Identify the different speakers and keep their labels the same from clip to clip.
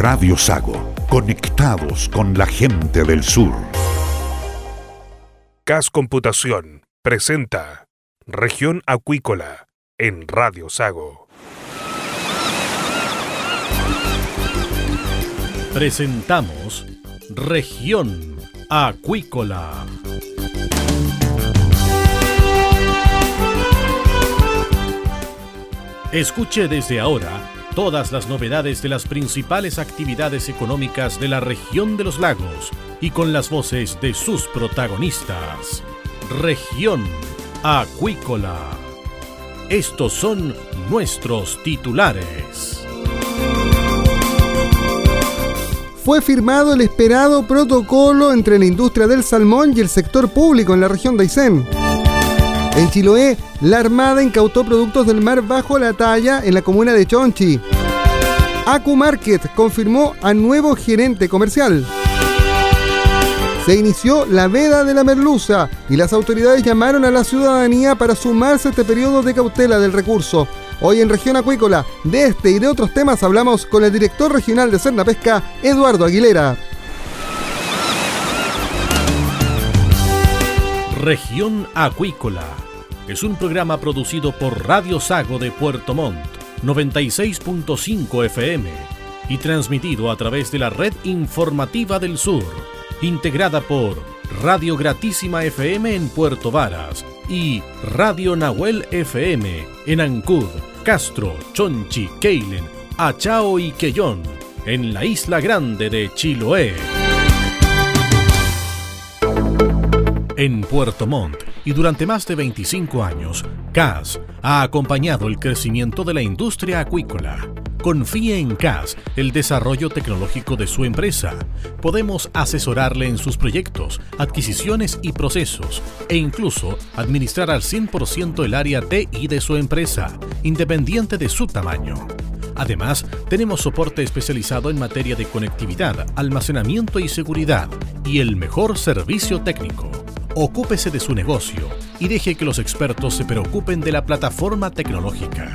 Speaker 1: Radio Sago, conectados con la gente del sur.
Speaker 2: CAS Computación presenta Región Acuícola en Radio Sago.
Speaker 3: Presentamos Región Acuícola. Escuche desde ahora todas las novedades de las principales actividades económicas de la región de los lagos y con las voces de sus protagonistas. Región Acuícola. Estos son nuestros titulares.
Speaker 4: Fue firmado el esperado protocolo entre la industria del salmón y el sector público en la región de Aysén. En Chiloé, la Armada incautó productos del mar bajo la talla en la comuna de Chonchi. Acu Market confirmó a nuevo gerente comercial. Se inició la veda de la merluza y las autoridades llamaron a la ciudadanía para sumarse a este periodo de cautela del recurso. Hoy en Región Acuícola, de este y de otros temas hablamos con el director regional de Cerna Pesca, Eduardo Aguilera.
Speaker 3: Región Acuícola es un programa producido por Radio Sago de Puerto Montt, 96.5 FM, y transmitido a través de la red informativa del sur, integrada por Radio Gratísima FM en Puerto Varas y Radio Nahuel FM en Ancud, Castro, Chonchi, Keilen, Achao y Quellón, en la isla grande de Chiloé. En Puerto Montt y durante más de 25 años, CAS ha acompañado el crecimiento de la industria acuícola. Confíe en CAS el desarrollo tecnológico de su empresa. Podemos asesorarle en sus proyectos, adquisiciones y procesos e incluso administrar al 100% el área TI de su empresa, independiente de su tamaño. Además, tenemos soporte especializado en materia de conectividad, almacenamiento y seguridad y el mejor servicio técnico. Ocúpese de su negocio y deje que los expertos se preocupen de la plataforma tecnológica.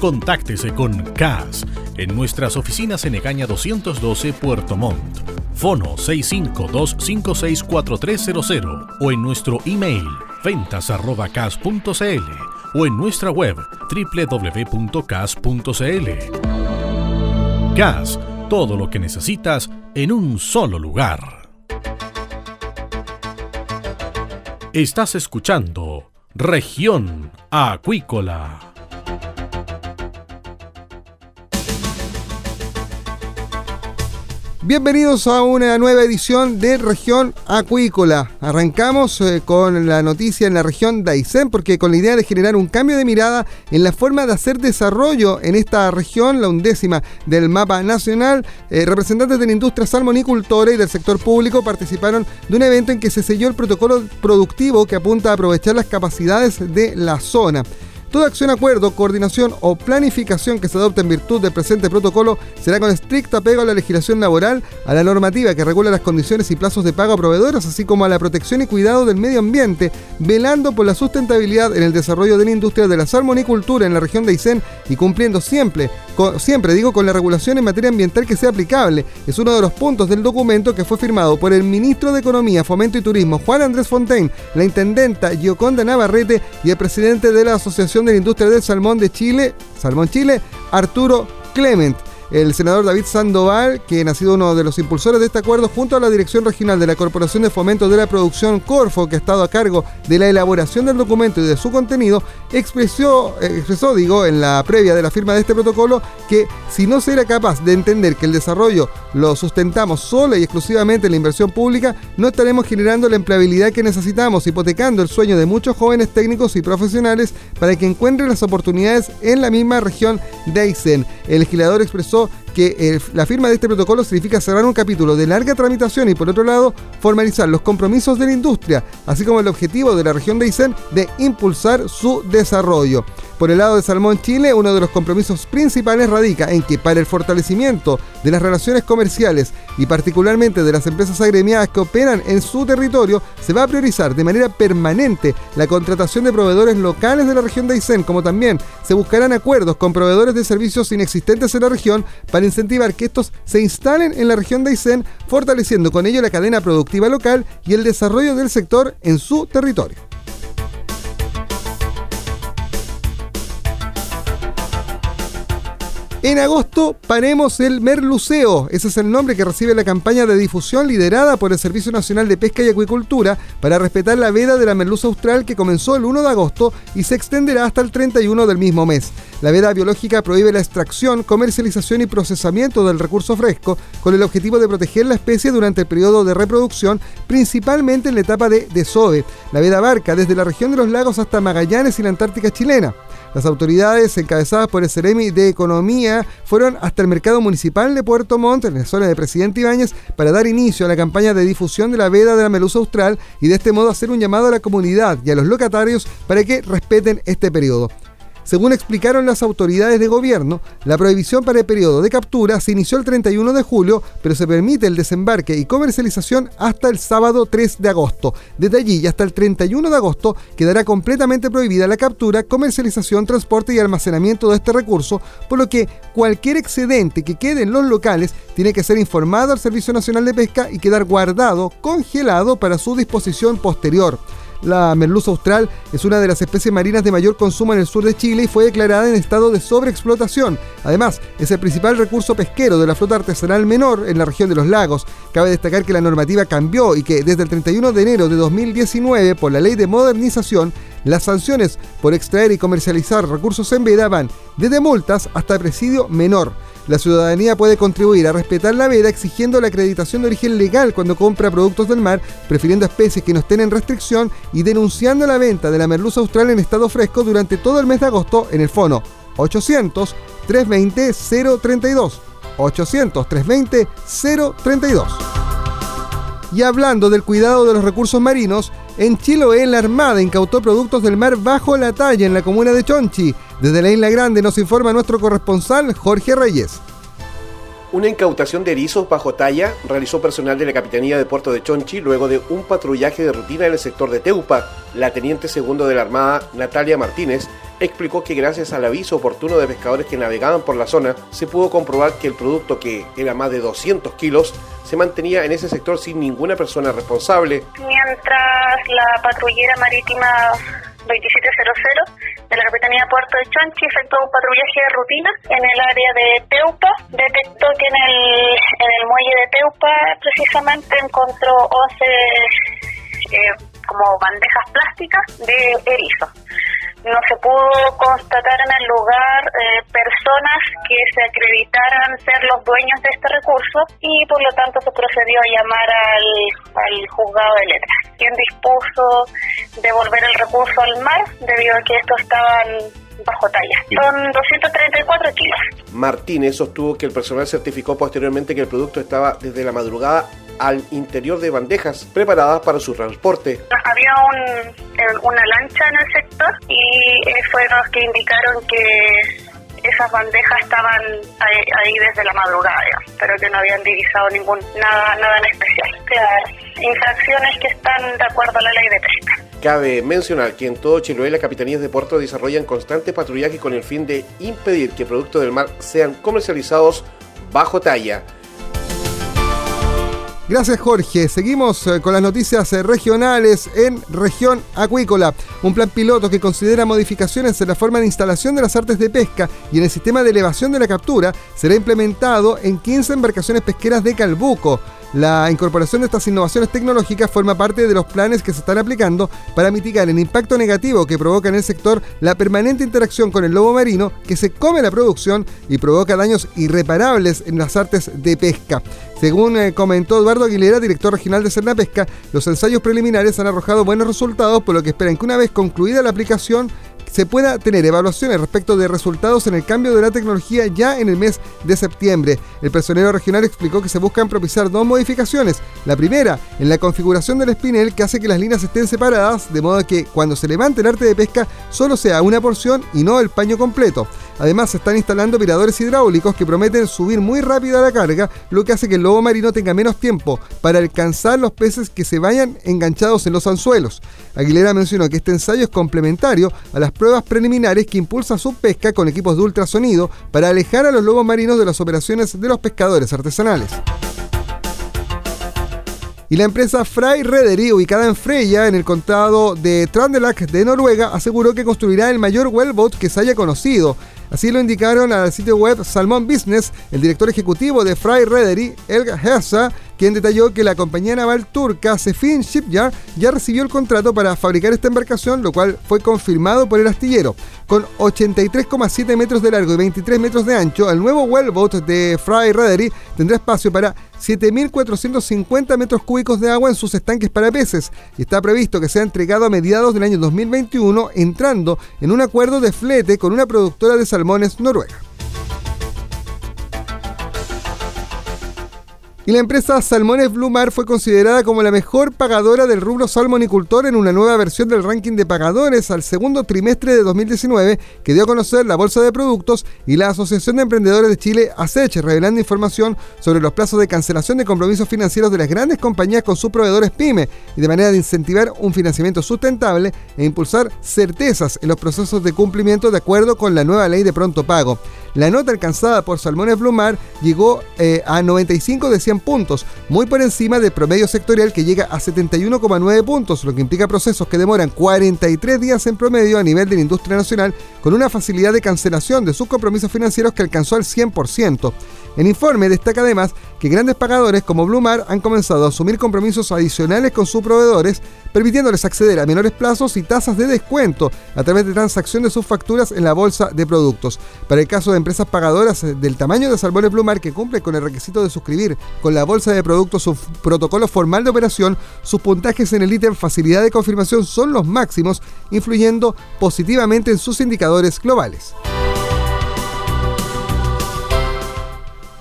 Speaker 3: Contáctese con CAS en nuestras oficinas en Egaña 212 Puerto Montt. Fono 652-564300 o en nuestro email ventas.cas.cl o en nuestra web www.cas.cl. CAS, todo lo que necesitas en un solo lugar. Estás escuchando Región Acuícola.
Speaker 4: Bienvenidos a una nueva edición de Región Acuícola. Arrancamos eh, con la noticia en la región de Aysén porque con la idea de generar un cambio de mirada en la forma de hacer desarrollo en esta región, la undécima del mapa nacional, eh, representantes de la industria salmonicultora y del sector público participaron de un evento en que se selló el protocolo productivo que apunta a aprovechar las capacidades de la zona. Toda acción, acuerdo, coordinación o planificación que se adopte en virtud del presente protocolo será con estricto apego a la legislación laboral, a la normativa que regula las condiciones y plazos de pago a proveedores, así como a la protección y cuidado del medio ambiente, velando por la sustentabilidad en el desarrollo de la industria de la salmonicultura en la región de Aysén y cumpliendo siempre, siempre digo, con la regulación en materia ambiental que sea aplicable. Es uno de los puntos del documento que fue firmado por el ministro de Economía, Fomento y Turismo, Juan Andrés Fontaine, la intendenta Gioconda Navarrete y el presidente de la Asociación de la Industria del Salmón de Chile, Salmón Chile, Arturo Clement. El senador David Sandoval, quien ha sido uno de los impulsores de este acuerdo, junto a la Dirección Regional de la Corporación de Fomento de la Producción Corfo, que ha estado a cargo de la elaboración del documento y de su contenido, expresó, expresó digo, en la previa de la firma de este protocolo, que si no se era capaz de entender que el desarrollo lo sustentamos sola y exclusivamente en la inversión pública, no estaremos generando la empleabilidad que necesitamos, hipotecando el sueño de muchos jóvenes técnicos y profesionales para que encuentren las oportunidades en la misma región de Aysén. El legislador expresó marzo que la firma de este protocolo significa cerrar un capítulo de larga tramitación y por otro lado formalizar los compromisos de la industria, así como el objetivo de la región de Aysén de impulsar su desarrollo. Por el lado de Salmón Chile, uno de los compromisos principales radica en que para el fortalecimiento de las relaciones comerciales y particularmente de las empresas agremiadas que operan en su territorio, se va a priorizar de manera permanente la contratación de proveedores locales de la región de Aysén, como también se buscarán acuerdos con proveedores de servicios inexistentes en la región para incentivar que estos se instalen en la región de Aysén, fortaleciendo con ello la cadena productiva local y el desarrollo del sector en su territorio. En agosto paremos el Merluceo. Ese es el nombre que recibe la campaña de difusión liderada por el Servicio Nacional de Pesca y Acuicultura para respetar la veda de la merluza austral que comenzó el 1 de agosto y se extenderá hasta el 31 del mismo mes. La veda biológica prohíbe la extracción, comercialización y procesamiento del recurso fresco con el objetivo de proteger la especie durante el periodo de reproducción, principalmente en la etapa de desove. La veda abarca desde la región de los lagos hasta Magallanes y la Antártica chilena. Las autoridades encabezadas por el Ceremi de Economía fueron hasta el mercado municipal de Puerto Montt, en la zona de Presidente Ibáñez, para dar inicio a la campaña de difusión de la veda de la melusa austral y de este modo hacer un llamado a la comunidad y a los locatarios para que respeten este periodo. Según explicaron las autoridades de gobierno, la prohibición para el periodo de captura se inició el 31 de julio, pero se permite el desembarque y comercialización hasta el sábado 3 de agosto. Desde allí y hasta el 31 de agosto quedará completamente prohibida la captura, comercialización, transporte y almacenamiento de este recurso, por lo que cualquier excedente que quede en los locales tiene que ser informado al Servicio Nacional de Pesca y quedar guardado, congelado para su disposición posterior. La merluza austral es una de las especies marinas de mayor consumo en el sur de Chile y fue declarada en estado de sobreexplotación. Además, es el principal recurso pesquero de la flota artesanal menor en la región de los lagos. Cabe destacar que la normativa cambió y que desde el 31 de enero de 2019, por la ley de modernización, las sanciones por extraer y comercializar recursos en veda van desde multas hasta presidio menor. La ciudadanía puede contribuir a respetar la veda exigiendo la acreditación de origen legal cuando compra productos del mar, prefiriendo especies que no estén en restricción y denunciando la venta de la merluza austral en estado fresco durante todo el mes de agosto en el fono 800 320 032. 800 320 032. Y hablando del cuidado de los recursos marinos, en Chiloé la Armada incautó productos del mar bajo la talla en la comuna de Chonchi. Desde la Isla Grande nos informa nuestro corresponsal Jorge Reyes.
Speaker 5: Una incautación de erizos bajo talla realizó personal de la Capitanía de Puerto de Chonchi luego de un patrullaje de rutina en el sector de Teupa. La teniente segundo de la Armada, Natalia Martínez, explicó que gracias al aviso oportuno de pescadores que navegaban por la zona, se pudo comprobar que el producto, que era más de 200 kilos, se mantenía en ese sector sin ninguna persona responsable.
Speaker 6: Mientras la patrullera marítima 2700 de la Capitanía Puerto de Chonchi efectuó un patrullaje de rutina en el área de Teupa. Detectó que en el, en el muelle de Teupa precisamente encontró 11 eh, como bandejas plásticas de erizo no se pudo constatar en el lugar eh, personas que se acreditaran ser los dueños de este recurso y por lo tanto se procedió a llamar al, al juzgado de letras, quien dispuso devolver el recurso al mar debido a que estos estaban bajo talla. Son 234 kilos.
Speaker 5: Martínez sostuvo que el personal certificó posteriormente que el producto estaba desde la madrugada al interior de bandejas preparadas para su transporte.
Speaker 6: Había un, una lancha en el sector y eh, fueron los que indicaron que esas bandejas estaban ahí, desde la madrugada, pero que no habían divisado ningún nada nada en especial. infracciones que están de acuerdo a la ley de pesca.
Speaker 5: Cabe mencionar que en todo Chiloé las capitanías de puerto desarrollan constante patrullaje con el fin de impedir que productos del mar sean comercializados bajo talla.
Speaker 4: Gracias Jorge. Seguimos eh, con las noticias eh, regionales en región acuícola. Un plan piloto que considera modificaciones en la forma de instalación de las artes de pesca y en el sistema de elevación de la captura será implementado en 15 embarcaciones pesqueras de Calbuco. La incorporación de estas innovaciones tecnológicas forma parte de los planes que se están aplicando para mitigar el impacto negativo que provoca en el sector la permanente interacción con el lobo marino que se come la producción y provoca daños irreparables en las artes de pesca. Según eh, comentó Eduardo Aguilera, director regional de Cernapesca, los ensayos preliminares han arrojado buenos resultados, por lo que esperan que una vez concluida la aplicación se pueda tener evaluaciones respecto de resultados en el cambio de la tecnología ya en el mes de septiembre. El personero regional explicó que se buscan propiciar dos modificaciones. La primera, en la configuración del espinel que hace que las líneas estén separadas, de modo que cuando se levante el arte de pesca solo sea una porción y no el paño completo. Además, se están instalando miradores hidráulicos que prometen subir muy rápido la carga, lo que hace que el lobo marino tenga menos tiempo para alcanzar los peces que se vayan enganchados en los anzuelos. Aguilera mencionó que este ensayo es complementario a las pruebas preliminares que impulsa su pesca con equipos de ultrasonido para alejar a los lobos marinos de las operaciones de los pescadores artesanales. Y la empresa Fry Rederi, ubicada en Freya, en el condado de Trøndelag de Noruega, aseguró que construirá el mayor wellboat que se haya conocido. Así lo indicaron al sitio web Salmon Business el director ejecutivo de Fry Rederi, Elga Hessa, quien detalló que la compañía naval turca Sefin Shipyard ya recibió el contrato para fabricar esta embarcación, lo cual fue confirmado por el astillero. Con 83,7 metros de largo y 23 metros de ancho, el nuevo wellboat de Fry Rederi tendrá espacio para 7.450 metros cúbicos de agua en sus estanques para peces y está previsto que sea entregado a mediados del año 2021 entrando en un acuerdo de flete con una productora de salmones noruega. Y la empresa Salmones Blue Mar fue considerada como la mejor pagadora del rubro salmonicultor en una nueva versión del ranking de pagadores al segundo trimestre de 2019 que dio a conocer la Bolsa de Productos y la Asociación de Emprendedores de Chile, ASECH, revelando información sobre los plazos de cancelación de compromisos financieros de las grandes compañías con sus proveedores PYME y de manera de incentivar un financiamiento sustentable e impulsar certezas en los procesos de cumplimiento de acuerdo con la nueva ley de pronto pago. La nota alcanzada por Salmones Blumar llegó eh, a 95 de 100 puntos, muy por encima del promedio sectorial que llega a 71,9 puntos, lo que implica procesos que demoran 43 días en promedio a nivel de la industria nacional, con una facilidad de cancelación de sus compromisos financieros que alcanzó al 100%. El informe destaca además que grandes pagadores como Blumar han comenzado a asumir compromisos adicionales con sus proveedores, permitiéndoles acceder a menores plazos y tasas de descuento a través de transacción de sus facturas en la bolsa de productos. Para el caso de empresas pagadoras del tamaño de Salmones Blumar que cumplen con el requisito de suscribir con la bolsa de productos su protocolo formal de operación, sus puntajes en el ítem facilidad de confirmación son los máximos, influyendo positivamente en sus indicadores globales.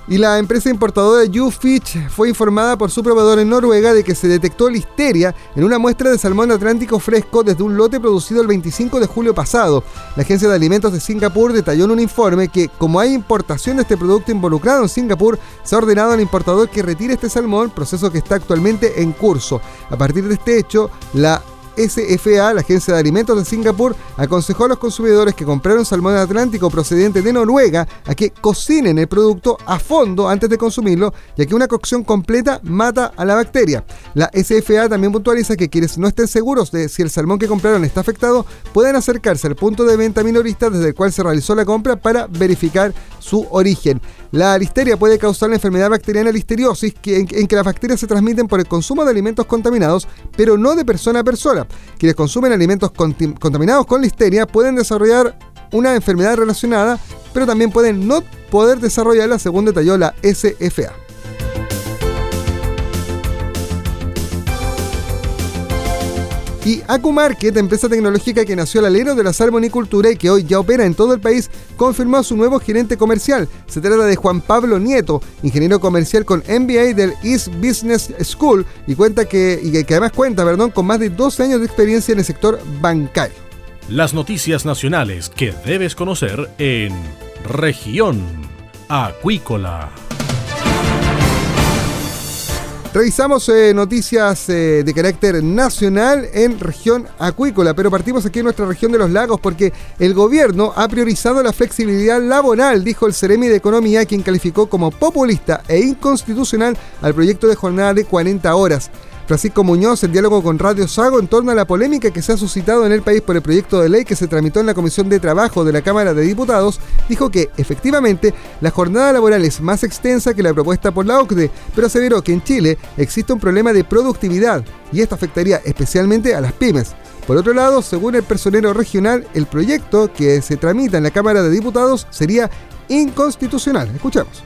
Speaker 4: Y la empresa importadora YouFish fue informada por su proveedor en Noruega de que se detectó listeria en una muestra de salmón atlántico fresco desde un lote producido el 25 de julio pasado. La Agencia de Alimentos de Singapur detalló en un informe que, como hay importación de este producto involucrado en Singapur, se ha ordenado al importador que retire este salmón, proceso que está actualmente en curso. A partir de este hecho, la SFA, la Agencia de Alimentos de Singapur, aconsejó a los consumidores que compraron salmón atlántico procedente de Noruega a que cocinen el producto a fondo antes de consumirlo, ya que una cocción completa mata a la bacteria. La SFA también puntualiza que quienes no estén seguros de si el salmón que compraron está afectado, pueden acercarse al punto de venta minorista desde el cual se realizó la compra para verificar su origen. La listeria puede causar la enfermedad bacteriana listeriosis, en, en que las bacterias se transmiten por el consumo de alimentos contaminados, pero no de persona a persona. Quienes consumen alimentos contaminados con listeria pueden desarrollar una enfermedad relacionada, pero también pueden no poder desarrollarla, según detalló la SFA. Y Acumarket, empresa tecnológica que nació al alero de la salmonicultura y que hoy ya opera en todo el país, confirmó a su nuevo gerente comercial. Se trata de Juan Pablo Nieto, ingeniero comercial con MBA del East Business School y cuenta que, que además cuenta, perdón, con más de 12 años de experiencia en el sector bancario.
Speaker 3: Las noticias nacionales que debes conocer en región acuícola.
Speaker 4: Revisamos eh, noticias eh, de carácter nacional en región acuícola, pero partimos aquí en nuestra región de los lagos porque el gobierno ha priorizado la flexibilidad laboral, dijo el Ceremi de Economía, quien calificó como populista e inconstitucional al proyecto de jornada de 40 horas. Francisco Muñoz, en diálogo con Radio Sago en torno a la polémica que se ha suscitado en el país por el proyecto de ley que se tramitó en la Comisión de Trabajo de la Cámara de Diputados, dijo que, efectivamente, la jornada laboral es más extensa que la propuesta por la OCDE, pero aseveró que en Chile existe un problema de productividad y esto afectaría especialmente a las pymes. Por otro lado, según el personero regional, el proyecto que se tramita en la Cámara de Diputados sería inconstitucional. Escuchamos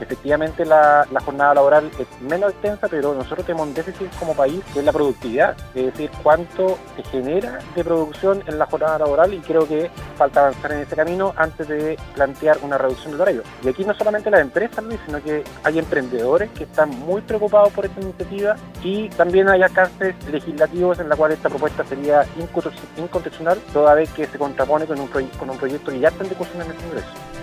Speaker 7: efectivamente la, jornada laboral es menos extensa, pero nosotros tenemos un déficit como país que la productividad, es decir, cuánto se genera de producción en la jornada laboral y creo que falta avanzar en ese camino antes de plantear una reducción del horario. Y aquí no solamente las empresas, Luis, sino que hay emprendedores que están muy preocupados por esta iniciativa y también hay alcances legislativos en la cual esta propuesta sería inconstitucional, toda vez que se contrapone con un, con un proyecto que ya está en discusión en el Congreso.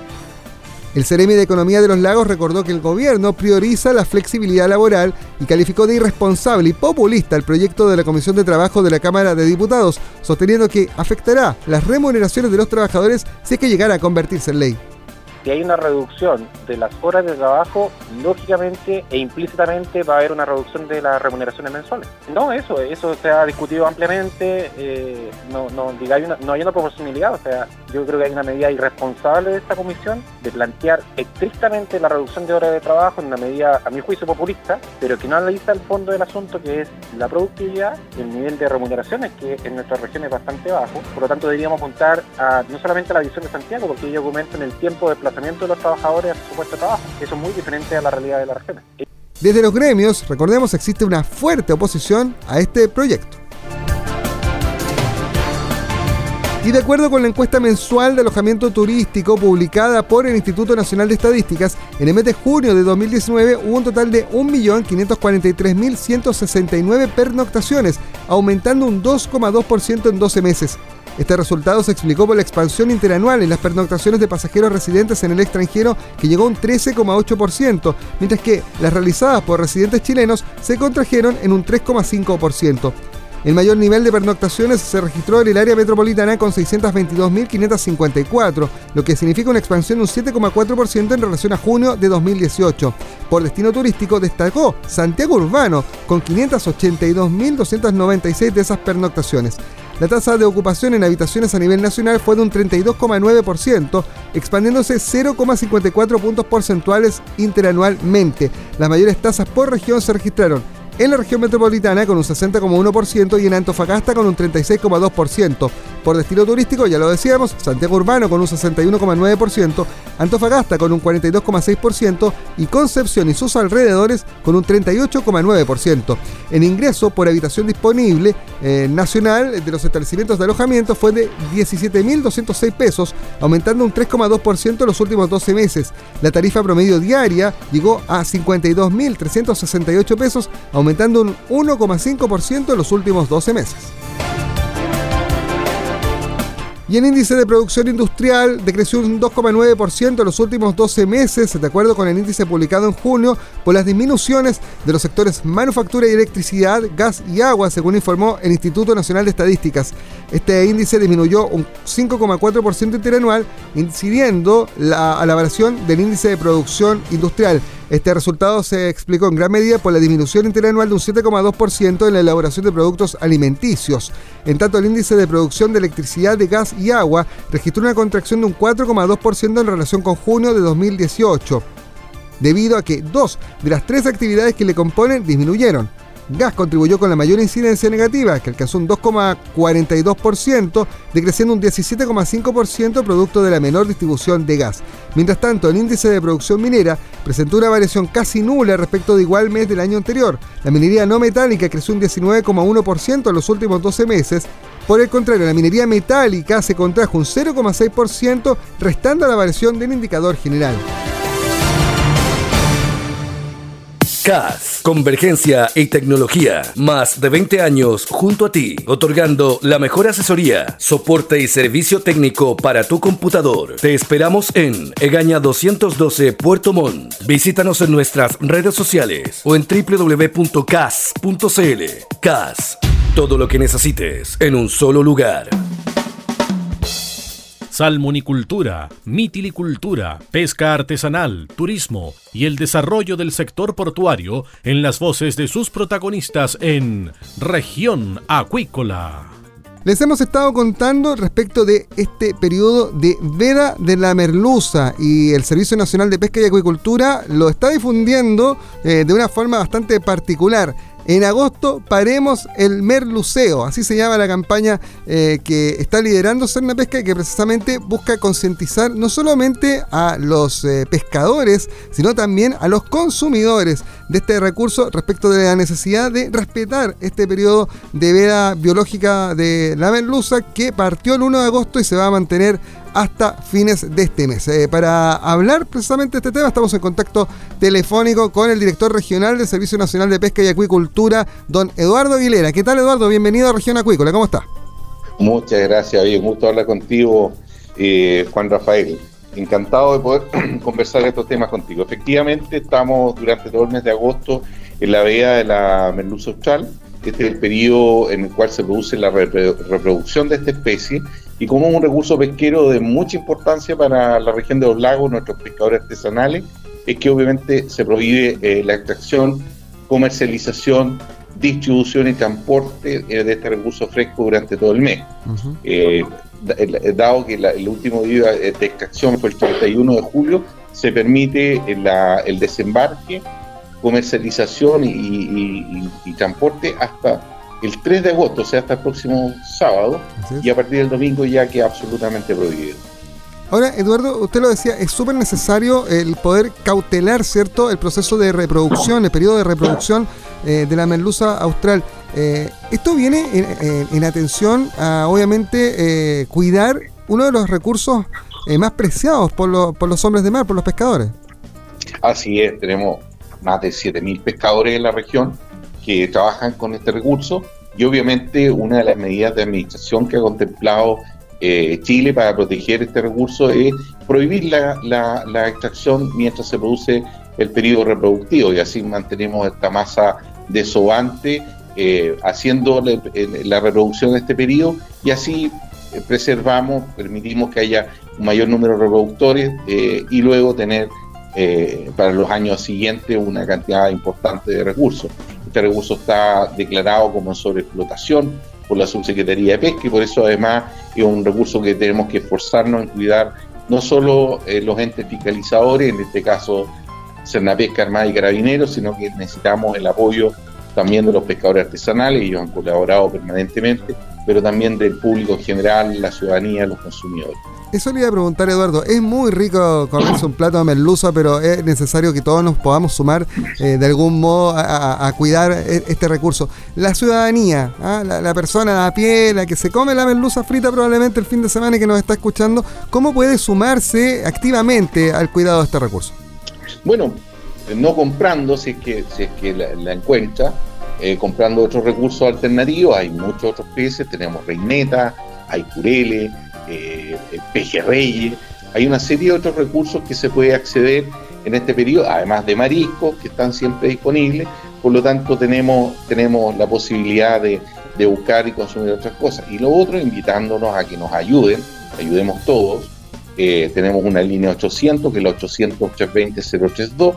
Speaker 4: El Ceremi de Economía de los Lagos recordó que el gobierno prioriza la flexibilidad laboral y calificó de irresponsable y populista el proyecto de la Comisión de Trabajo de la Cámara de Diputados, sosteniendo que afectará las remuneraciones de los trabajadores si es que llegara a convertirse en ley
Speaker 7: si hay una reducción de las horas de trabajo, lógicamente e implícitamente va a haber una reducción de las remuneraciones mensuales. No, eso, eso se ha discutido ampliamente, eh, no, no, diga, hay una, no hay una proporcionalidad, o sea, yo creo que hay una medida irresponsable de esta comisión de plantear estrictamente la reducción de horas de trabajo en una medida, a mi juicio, populista, pero que no analiza el fondo del asunto, que es la productividad y el nivel de remuneraciones, que en nuestra región es bastante bajo. Por lo tanto, deberíamos apuntar a no solamente a la visión de Santiago, porque ellos en el tiempo de de los trabajadores a su puesto de trabajo. Eso es muy diferente a la realidad de la región.
Speaker 4: Desde los gremios, recordemos, existe una fuerte oposición a este proyecto. Y de acuerdo con la encuesta mensual de alojamiento turístico publicada por el Instituto Nacional de Estadísticas, en el mes de junio de 2019 hubo un total de 1.543.169 pernoctaciones, aumentando un 2,2% en 12 meses. Este resultado se explicó por la expansión interanual en las pernoctaciones de pasajeros residentes en el extranjero que llegó a un 13,8%, mientras que las realizadas por residentes chilenos se contrajeron en un 3,5%. El mayor nivel de pernoctaciones se registró en el área metropolitana con 622.554, lo que significa una expansión de un 7,4% en relación a junio de 2018. Por destino turístico destacó Santiago Urbano con 582.296 de esas pernoctaciones. La tasa de ocupación en habitaciones a nivel nacional fue de un 32,9%, expandiéndose 0,54 puntos porcentuales interanualmente. Las mayores tasas por región se registraron en la región metropolitana con un 60,1% y en Antofagasta con un 36,2%. Por destino turístico, ya lo decíamos, Santiago Urbano con un 61,9%, Antofagasta con un 42,6% y Concepción y sus alrededores con un 38,9%. En ingreso por habitación disponible eh, nacional de los establecimientos de alojamiento fue de 17.206 pesos, aumentando un 3,2% en los últimos 12 meses. La tarifa promedio diaria llegó a 52.368 pesos, aumentando un 1,5% en los últimos 12 meses. Y el índice de producción industrial decreció un 2,9% en los últimos 12 meses, de acuerdo con el índice publicado en junio, por las disminuciones de los sectores manufactura y electricidad, gas y agua, según informó el Instituto Nacional de Estadísticas. Este índice disminuyó un 5,4% interanual, incidiendo la, a la variación del índice de producción industrial. Este resultado se explicó en gran medida por la disminución interanual de un 7,2% en la elaboración de productos alimenticios. En tanto, el índice de producción de electricidad, de gas y agua registró una contracción de un 4,2% en relación con junio de 2018, debido a que dos de las tres actividades que le componen disminuyeron. Gas contribuyó con la mayor incidencia negativa, que alcanzó un 2,42%, decreciendo un 17,5% producto de la menor distribución de gas. Mientras tanto, el índice de producción minera presentó una variación casi nula respecto de igual mes del año anterior. La minería no metálica creció un 19,1% en los últimos 12 meses. Por el contrario, la minería metálica se contrajo un 0,6%, restando la variación del indicador general.
Speaker 8: CAS, Convergencia y Tecnología. Más de 20 años junto a ti, otorgando la mejor asesoría, soporte y servicio técnico para tu computador. Te esperamos en Egaña 212 Puerto Montt. Visítanos en nuestras redes sociales o en www.cas.cl. CAS, todo lo que necesites en un solo lugar
Speaker 3: salmonicultura, mitilicultura, pesca artesanal, turismo y el desarrollo del sector portuario en las voces de sus protagonistas en Región Acuícola.
Speaker 4: Les hemos estado contando respecto de este periodo de veda de la merluza y el Servicio Nacional de Pesca y Acuicultura lo está difundiendo eh, de una forma bastante particular En agosto paremos el merluceo, así se llama la campaña eh, que está liderando Cerna Pesca y que precisamente busca concientizar no solamente a los eh, pescadores, sino también a los consumidores de este recurso respecto de la necesidad de respetar este periodo de vida biológica de la merluza que partió el 1 de agosto y se va a mantener hasta fines de este mes. Eh, para hablar precisamente de este tema estamos en contacto telefónico con el director regional del Servicio Nacional de Pesca y Acuicultura, don Eduardo Aguilera. ¿Qué tal Eduardo? Bienvenido a Región Acuícola, ¿cómo está?
Speaker 9: Muchas gracias, bien, gusto hablar contigo, eh, Juan Rafael. Encantado de poder conversar estos temas contigo. Efectivamente, estamos durante todo el mes de agosto en la veda de la merluza austral. Este es el periodo en el cual se produce la reproducción de esta especie y como un recurso pesquero de mucha importancia para la región de los lagos, nuestros pescadores artesanales, es que obviamente se prohíbe eh, la extracción, comercialización, distribución y transporte eh, de este recurso fresco durante todo el mes. Eh, dado que el último día de extracción fue el 31 de julio, se permite el desembarque, comercialización y transporte hasta el 3 de agosto, o sea, hasta el próximo sábado, y a partir del domingo ya queda absolutamente prohibido.
Speaker 4: Ahora, Eduardo, usted lo decía, es súper necesario el poder cautelar, ¿cierto?, el proceso de reproducción, el periodo de reproducción eh, de la merluza austral. Eh, esto viene en, atención a, obviamente, eh, cuidar uno de los recursos más preciados por, por los hombres de mar, por los pescadores.
Speaker 9: Así es, tenemos más de 7.000 pescadores en la región que trabajan con este recurso y obviamente una de las medidas de administración que ha contemplado eh, Chile para proteger este recurso es prohibir la, extracción mientras se produce el periodo reproductivo y así mantenemos esta masa desobante eh, haciendo la, reproducción de este periodo y así eh, preservamos, permitimos que haya un mayor número de reproductores y luego tener para los años siguientes una cantidad importante de recursos. Este recurso está declarado como sobreexplotación por la Subsecretaría de Pesca y por eso además es un recurso que tenemos que esforzarnos en cuidar no solo eh, los entes fiscalizadores, en este caso Cernapesca, Armada y Carabineros, sino que necesitamos el apoyo también de los pescadores artesanales, ellos han colaborado permanentemente, pero también del público en general, la ciudadanía, los consumidores.
Speaker 4: Eso le iba a preguntar, Eduardo. Es muy rico comerse un plato de merluza, pero es necesario que todos nos podamos sumar eh, de algún modo a, cuidar e, este recurso. La ciudadanía, ¿ah? la, persona a pie, la que se come la merluza frita probablemente el fin de semana y que nos está escuchando, ¿cómo puede sumarse activamente al cuidado de este recurso?
Speaker 9: Bueno, no comprando si es que, si es que la, encuentra, eh, comprando otros recursos alternativos. Hay muchos otros peces, tenemos reineta, hay cureles eh, pejerreyes, hay una serie de otros recursos que se puede acceder en este periodo, además de mariscos que están siempre disponibles, por lo tanto tenemos, tenemos la posibilidad de, buscar y consumir otras cosas. Y lo otro, invitándonos a que nos ayuden, ayudemos todos. Eh, tenemos una línea 800, que es la 800-820-032,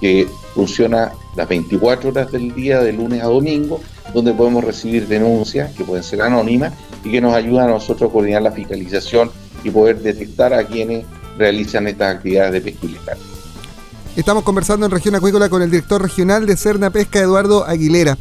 Speaker 9: que funciona las 24 horas del día, de lunes a domingo, donde podemos recibir denuncias que pueden ser anónimas y que nos ayudan a nosotros a coordinar la fiscalización y poder detectar a quienes realizan estas actividades de pesca ilegal.
Speaker 4: Estamos conversando en región acuícola con el director regional de Cerna Pesca, Eduardo Aguilera.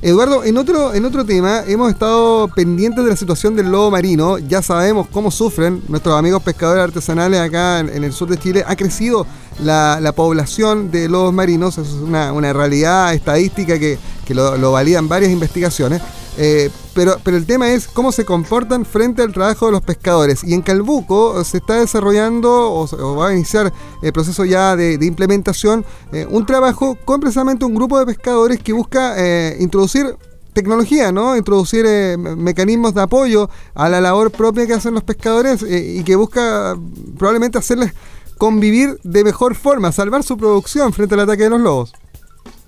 Speaker 4: Eduardo, en otro, en otro tema, hemos estado pendientes de la situación del lobo marino. Ya sabemos cómo sufren nuestros amigos pescadores artesanales acá en, el sur de Chile. Ha crecido la, población de lobos marinos, es una, realidad estadística que, lo, lo, validan varias investigaciones. Eh, pero, pero el tema es cómo se comportan frente al trabajo de los pescadores. Y en Calbuco se está desarrollando o, va a iniciar el proceso ya de, implementación eh, un trabajo con precisamente un grupo de pescadores que busca eh, introducir tecnología, ¿no? Introducir mecanismos de apoyo a la labor propia que hacen los pescadores y que busca probablemente hacerles convivir de mejor forma, salvar su producción frente al ataque de los lobos.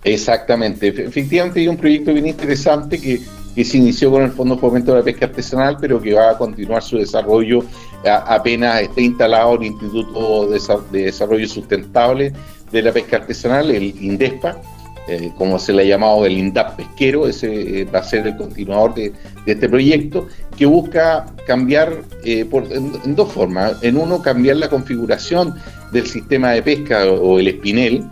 Speaker 9: Exactamente, efectivamente hay un proyecto bien interesante que que se inició con el Fondo de Fomento de la Pesca Artesanal, pero que va a continuar su desarrollo apenas esté instalado el Instituto de Desarrollo Sustentable de la Pesca Artesanal, el INDESPA, eh, como se le ha llamado el INDAP pesquero, ese eh, va a ser el continuador de, este proyecto, que busca cambiar eh, en, dos formas. En uno, cambiar la configuración del sistema de pesca o, el espinel,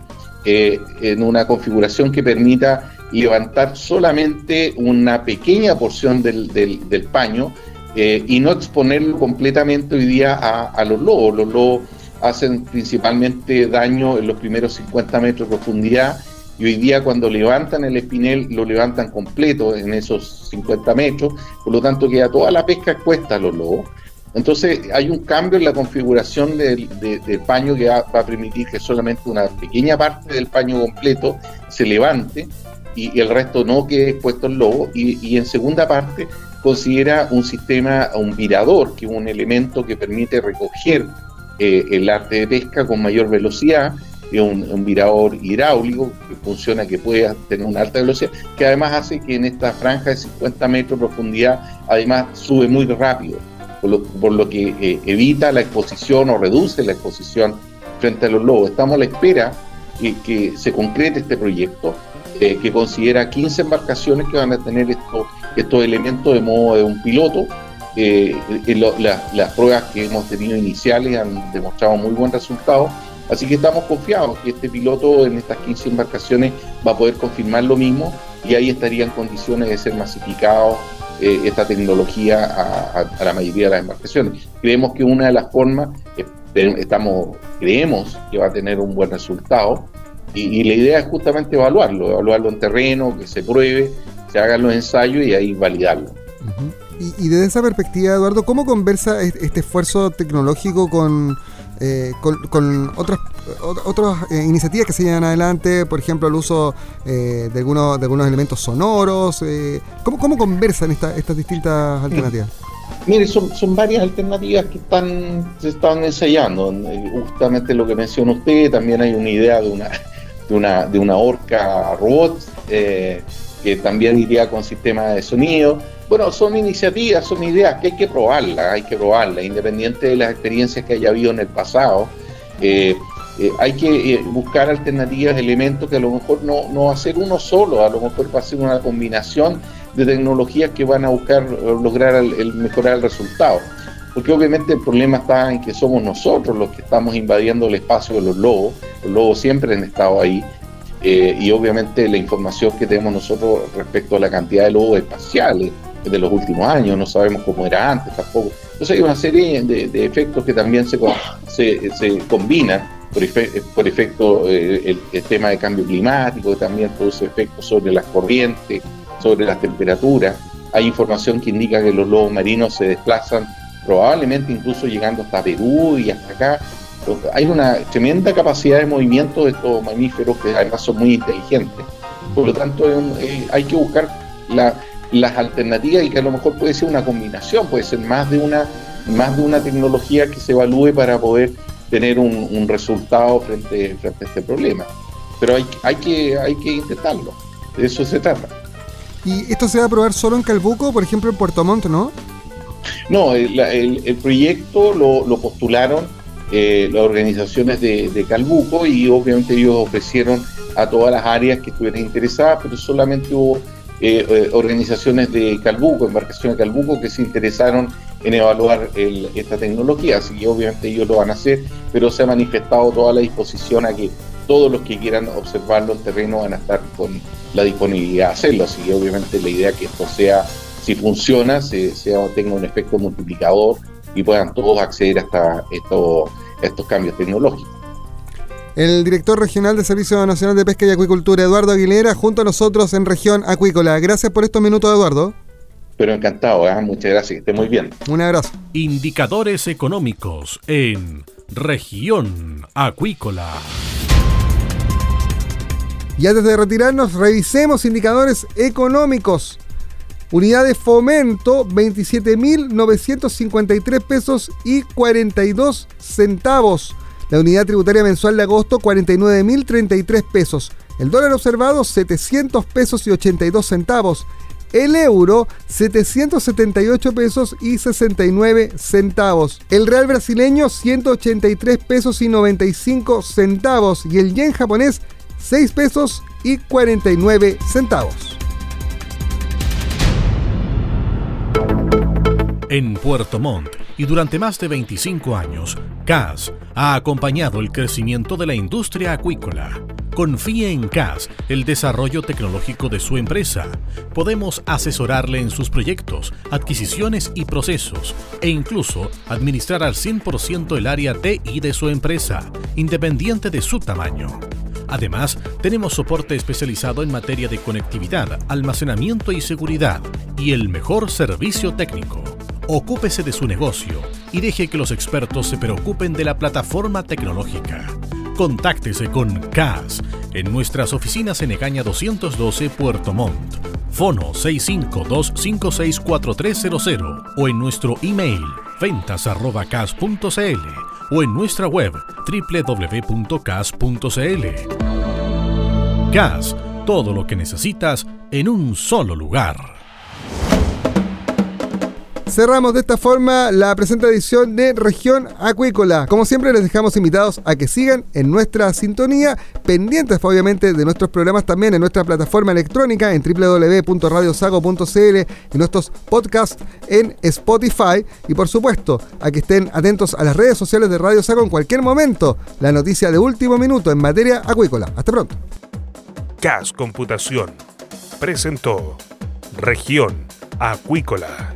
Speaker 9: en una configuración que permita levantar solamente una pequeña porción del, paño y no exponerlo completamente hoy día a, los lobos. Los lobos hacen principalmente daño en los primeros 50 metros de profundidad y hoy día cuando levantan el espinel lo levantan completo en esos 50 metros, por lo tanto queda toda la pesca expuesta a los lobos. Entonces hay un cambio en la configuración del, paño que va, a permitir que solamente una pequeña parte del paño completo se levante y, el resto no quede expuesto al lobo. Y, en segunda parte considera un sistema, un virador, que es un elemento que permite recoger eh, el arte de pesca con mayor velocidad. Es un, virador hidráulico que funciona, que puede tener una alta velocidad, que además hace que en esta franja de 50 metros de profundidad, además sube muy rápido por lo, que eh, evita la exposición o reduce la exposición frente a los lobos. Estamos a la espera que, que se concrete este proyecto, eh, que considera 15 embarcaciones que van a tener estos, estos elementos de modo de un piloto. Eh, las pruebas que hemos tenido iniciales han demostrado muy buen resultado, así que estamos confiados que este piloto en estas 15 embarcaciones va a poder confirmar lo mismo y ahí estaría en condiciones de ser masificado eh, esta tecnología a, la mayoría de las embarcaciones. Creemos que una de las formas, eh, estamos, creemos que va a tener un buen resultado y, la idea es justamente evaluarlo, evaluarlo en terreno, que se pruebe, se hagan los ensayos y ahí validarlo.
Speaker 4: y, desde esa perspectiva, Eduardo, ¿cómo conversa este esfuerzo tecnológico con eh, con, otras, otras eh, iniciativas que se llevan adelante, por ejemplo, el uso eh, de, algunos, de algunos elementos sonoros. ¿cómo, ¿Cómo conversan estas distintas alternativas?
Speaker 9: Mire, son, son varias alternativas que están, se están ensayando. Justamente lo que menciona usted, también hay una idea de una, de una, de una orca robot que también iría con sistema de sonido. Bueno, son iniciativas, son ideas que hay que probarlas, hay que probarlas, independiente de las experiencias que haya habido en el pasado. Eh, eh, hay que eh, buscar alternativas, elementos que a lo mejor no, no va a ser uno solo, a lo mejor va a ser una combinación de tecnologías que van a buscar lograr el, mejorar el resultado. Porque obviamente el problema está en que somos nosotros los que estamos invadiendo el espacio de los lobos. Los lobos siempre han estado ahí. y obviamente la información que tenemos nosotros respecto a la cantidad de lobos espaciales, de los últimos años, no sabemos cómo era antes tampoco. Entonces hay una serie de, efectos que también se, se, combinan por, por efecto eh, el, tema de cambio climático, que también produce efectos sobre las corrientes, sobre las temperaturas. Hay información que indica que los lobos marinos se desplazan probablemente incluso llegando hasta Perú y hasta acá. hay una tremenda capacidad de movimiento de estos mamíferos que además son muy inteligentes. Por lo tanto, eh, hay que buscar la, las alternativas y que a lo mejor puede ser una combinación, puede ser más de una, más de una tecnología que se evalúe para poder tener un, resultado frente, frente a este problema. Pero hay, hay, que, hay que intentarlo, de eso se trata.
Speaker 4: ¿Y esto se va a probar solo en Calbuco, por ejemplo en Puerto Montt, no?
Speaker 9: No, el, proyecto lo, postularon eh, las organizaciones de, de, Calbuco y obviamente ellos ofrecieron a todas las áreas que estuvieran interesadas, pero solamente hubo eh, eh, organizaciones de Calbuco, embarcaciones de Calbuco, que se interesaron en evaluar esta tecnología, así que obviamente ellos lo van a hacer, pero se ha manifestado toda la disposición a que todos los que quieran observarlo en terreno van a estar con la disponibilidad de hacerlo, así que obviamente la idea es que esto sea, si funciona, se, sea, tenga un efecto multiplicador y puedan todos acceder estos, estos cambios tecnológicos
Speaker 4: el director regional de Servicio Nacional de Pesca y Acuicultura, Eduardo Aguilera, junto a nosotros en región acuícola. Gracias por estos minutos, Eduardo.
Speaker 9: Pero encantado, ¿eh? muchas gracias, que esté muy bien.
Speaker 4: Un abrazo.
Speaker 3: Indicadores económicos en región acuícola.
Speaker 4: Y antes de retirarnos, revisemos indicadores económicos. Unidad de fomento, 27.953 pesos y 42 centavos. La unidad tributaria mensual de agosto 49.033 pesos. El dólar observado 700 pesos y 82 centavos. El euro 778 pesos y 69 centavos. El real brasileño 183 pesos y 95 centavos. Y el yen japonés 6 pesos y 49 centavos.
Speaker 3: En Puerto Montt y durante más de 25 años, CAS ha acompañado el crecimiento de la industria acuícola Confíe en CAS, el desarrollo tecnológico de su empresa. Podemos asesorarle en sus proyectos, adquisiciones y procesos, e incluso administrar al 100% el área TI de su empresa, independiente de su tamaño. Además, tenemos soporte especializado en materia de conectividad, almacenamiento y seguridad, y el mejor servicio técnico. Ocúpese de su negocio y deje que los expertos se preocupen de la plataforma tecnológica. Contáctese con CAS en nuestras oficinas en Egaña 212 Puerto Montt. Fono 652-564300 o en nuestro email ventas.cas.cl o en nuestra web www.cas.cl. CAS, todo lo que necesitas en un solo lugar.
Speaker 4: Cerramos de esta forma la presente edición de Región Acuícola. Como siempre les dejamos invitados a que sigan en nuestra sintonía, pendientes obviamente de nuestros programas también en nuestra plataforma electrónica en www.radiosago.cl, y nuestros podcasts en Spotify y por supuesto a que estén atentos a las redes sociales de Radio Sago en cualquier momento. La noticia de último minuto en materia acuícola. Hasta pronto.
Speaker 2: CAS Computación presentó Región Acuícola.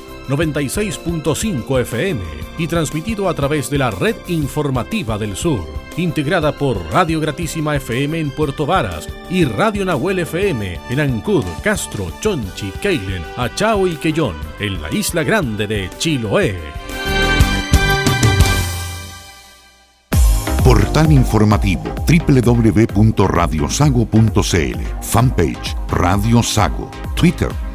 Speaker 3: 96.5 FM y transmitido a través de la red informativa del sur, integrada por Radio Gratísima FM en Puerto Varas y Radio Nahuel FM en Ancud, Castro, Chonchi, Keilen, Achao y Quellón, en la isla grande de Chiloé.
Speaker 1: Portal informativo www.radiosago.cl Fanpage Radio Sago Twitter